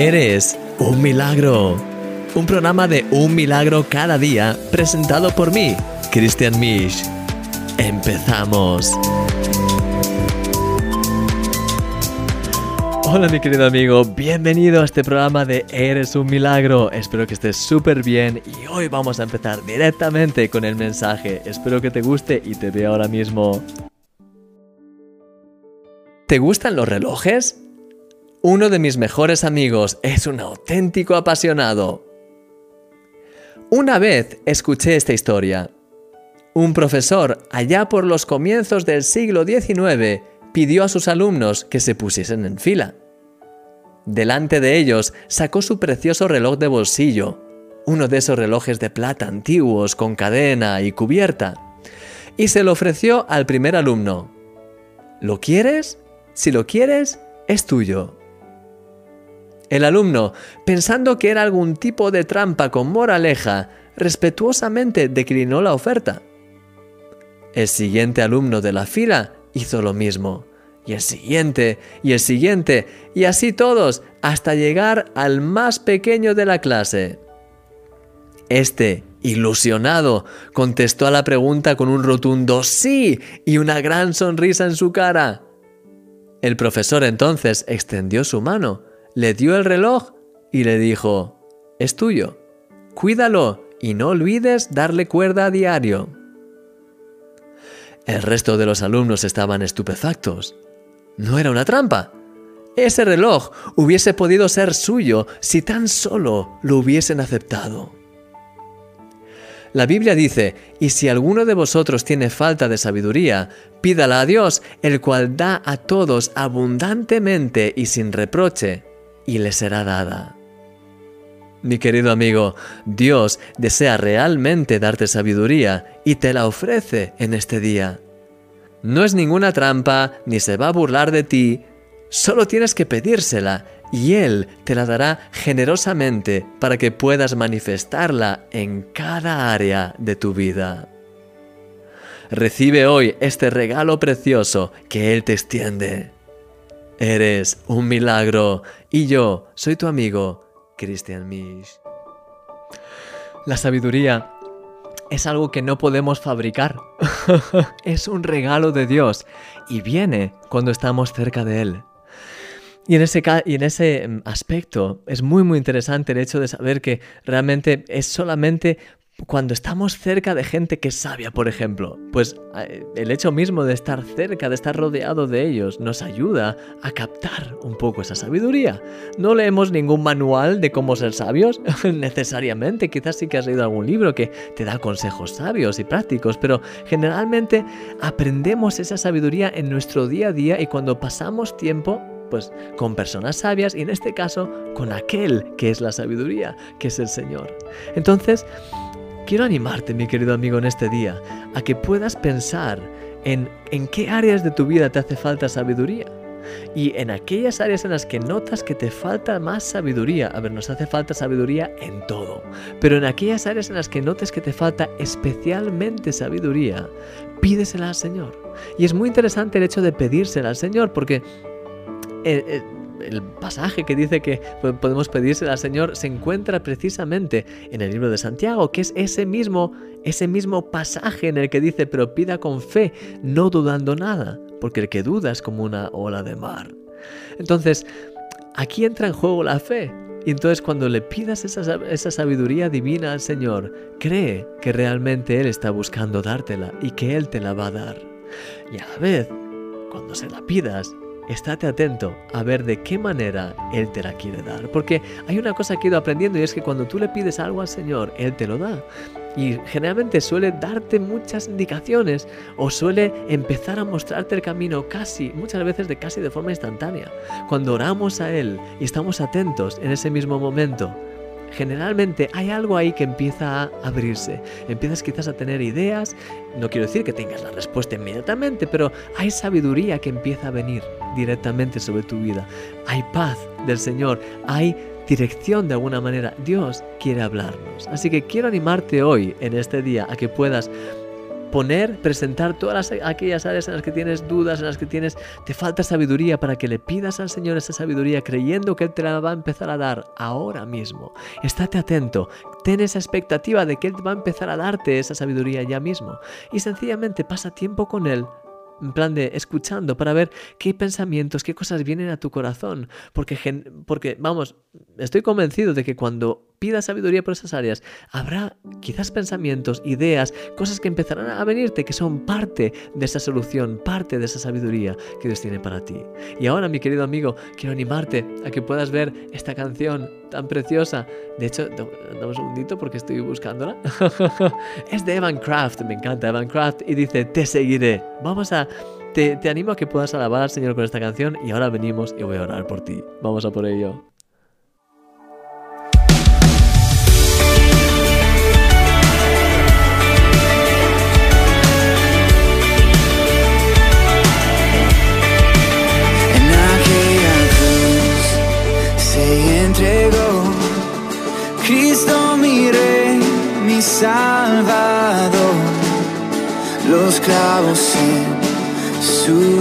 Eres un milagro. Un programa de un milagro cada día presentado por mí, Christian Misch. Empezamos. Hola mi querido amigo, bienvenido a este programa de Eres un milagro. Espero que estés súper bien y hoy vamos a empezar directamente con el mensaje. Espero que te guste y te veo ahora mismo. ¿Te gustan los relojes? Uno de mis mejores amigos es un auténtico apasionado. Una vez escuché esta historia. Un profesor, allá por los comienzos del siglo XIX, pidió a sus alumnos que se pusiesen en fila. Delante de ellos sacó su precioso reloj de bolsillo, uno de esos relojes de plata antiguos con cadena y cubierta, y se lo ofreció al primer alumno. ¿Lo quieres? Si lo quieres, es tuyo. El alumno, pensando que era algún tipo de trampa con moraleja, respetuosamente declinó la oferta. El siguiente alumno de la fila hizo lo mismo, y el siguiente, y el siguiente, y así todos, hasta llegar al más pequeño de la clase. Este, ilusionado, contestó a la pregunta con un rotundo sí y una gran sonrisa en su cara. El profesor entonces extendió su mano le dio el reloj y le dijo, es tuyo, cuídalo y no olvides darle cuerda a diario. El resto de los alumnos estaban estupefactos. No era una trampa. Ese reloj hubiese podido ser suyo si tan solo lo hubiesen aceptado. La Biblia dice, y si alguno de vosotros tiene falta de sabiduría, pídala a Dios, el cual da a todos abundantemente y sin reproche, y le será dada. Mi querido amigo, Dios desea realmente darte sabiduría y te la ofrece en este día. No es ninguna trampa ni se va a burlar de ti, solo tienes que pedírsela y Él te la dará generosamente para que puedas manifestarla en cada área de tu vida. Recibe hoy este regalo precioso que Él te extiende. Eres un milagro y yo soy tu amigo, Christian Misch. La sabiduría es algo que no podemos fabricar. es un regalo de Dios y viene cuando estamos cerca de Él. Y en, ese, y en ese mm, aspecto es muy muy interesante el hecho de saber que realmente es solamente cuando estamos cerca de gente que es sabia, por ejemplo, pues eh, el hecho mismo de estar cerca, de estar rodeado de ellos, nos ayuda a captar un poco esa sabiduría. No leemos ningún manual de cómo ser sabios, necesariamente, quizás sí que has leído algún libro que te da consejos sabios y prácticos, pero generalmente aprendemos esa sabiduría en nuestro día a día y cuando pasamos tiempo pues con personas sabias y en este caso con aquel que es la sabiduría, que es el Señor. Entonces, Quiero animarte, mi querido amigo, en este día, a que puedas pensar en, en qué áreas de tu vida te hace falta sabiduría. Y en aquellas áreas en las que notas que te falta más sabiduría, a ver, nos hace falta sabiduría en todo, pero en aquellas áreas en las que notes que te falta especialmente sabiduría, pídesela al Señor. Y es muy interesante el hecho de pedírsela al Señor, porque eh, eh, el pasaje que dice que podemos pedírsela al Señor se encuentra precisamente en el libro de Santiago, que es ese mismo, ese mismo pasaje en el que dice, pero pida con fe, no dudando nada, porque el que duda es como una ola de mar. Entonces, aquí entra en juego la fe. Y entonces cuando le pidas esa, esa sabiduría divina al Señor, cree que realmente Él está buscando dártela y que Él te la va a dar. Y a la vez, cuando se la pidas, estate atento a ver de qué manera Él te la quiere dar. Porque hay una cosa que he ido aprendiendo y es que cuando tú le pides algo al Señor, Él te lo da. Y generalmente suele darte muchas indicaciones o suele empezar a mostrarte el camino casi, muchas veces de casi de forma instantánea. Cuando oramos a Él y estamos atentos en ese mismo momento, generalmente hay algo ahí que empieza a abrirse. Empiezas quizás a tener ideas. No quiero decir que tengas la respuesta inmediatamente, pero hay sabiduría que empieza a venir directamente sobre tu vida. Hay paz del Señor. Hay dirección de alguna manera. Dios quiere hablarnos. Así que quiero animarte hoy, en este día, a que puedas poner, presentar todas aquellas áreas en las que tienes dudas, en las que tienes, te falta sabiduría, para que le pidas al Señor esa sabiduría creyendo que Él te la va a empezar a dar ahora mismo. Estate atento, ten esa expectativa de que Él va a empezar a darte esa sabiduría ya mismo. Y sencillamente pasa tiempo con Él, en plan de escuchando para ver qué pensamientos, qué cosas vienen a tu corazón. Porque, porque, vamos, estoy convencido de que cuando pidas sabiduría por esas áreas, habrá quizás pensamientos, ideas, cosas que empezarán a venirte que son parte de esa solución, parte de esa sabiduría que Dios tiene para ti. Y ahora, mi querido amigo, quiero animarte a que puedas ver esta canción tan preciosa. De hecho, dame un segundito porque estoy buscándola. es de Evan Craft, me encanta Evan Craft y dice, te seguiré. Vamos a... Te, te animo a que puedas alabar al Señor con esta canción y ahora venimos y voy a orar por ti. Vamos a por ello.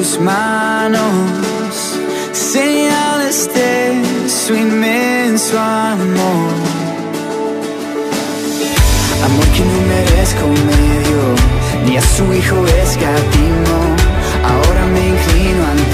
Sus manos, señales de su inmenso amor. Amor que no merezco medio, ni a su hijo escatimo, ahora me inclino ante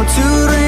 Amén. Mi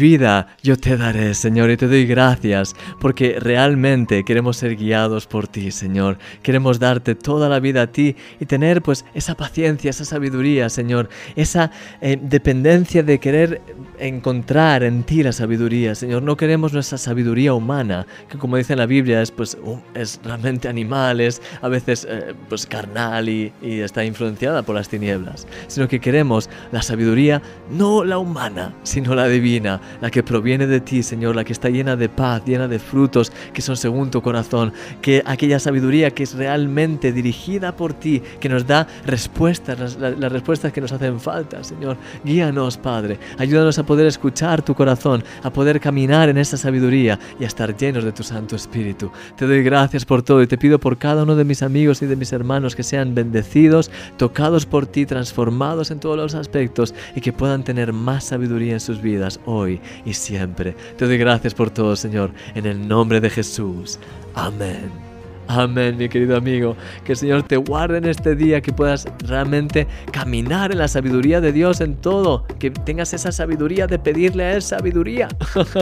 vida yo te daré, Señor, y te doy gracias porque realmente queremos ser guiados por ti, Señor. Queremos darte toda la vida a ti y tener pues esa paciencia, esa sabiduría, Señor, esa eh, dependencia de querer encontrar en ti la sabiduría, Señor. No queremos nuestra sabiduría humana, que como dice en la Biblia es pues es realmente animal, es a veces eh, pues carnal y, y está influenciada por las tinieblas, sino que queremos la sabiduría no la humana, sino la la divina, la que proviene de ti, Señor, la que está llena de paz, llena de frutos que son según tu corazón, que aquella sabiduría que es realmente dirigida por ti, que nos da respuestas, las, respuestas que nos hacen falta, Señor. Guíanos, Padre, ayúdanos a poder escuchar tu corazón, a poder caminar en esa sabiduría y a estar llenos de tu Santo Espíritu. Te doy gracias por todo y te pido por cada uno de mis amigos y de mis hermanos que sean bendecidos, tocados por ti, transformados en todos los aspectos y que puedan tener más sabiduría en sus vidas hoy y siempre. Te doy gracias por todo, Señor, en el nombre de Jesús. Amén. Amén, mi querido amigo. Que el Señor te guarde en este día, que puedas realmente caminar en la sabiduría de Dios en todo, que tengas esa sabiduría de pedirle a Él sabiduría.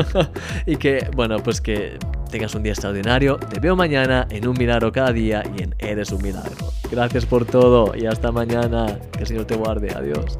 y que, bueno, pues que tengas un día extraordinario. Te veo mañana en un milagro cada día y en Eres un milagro. Gracias por todo y hasta mañana. Que el Señor te guarde. Adiós.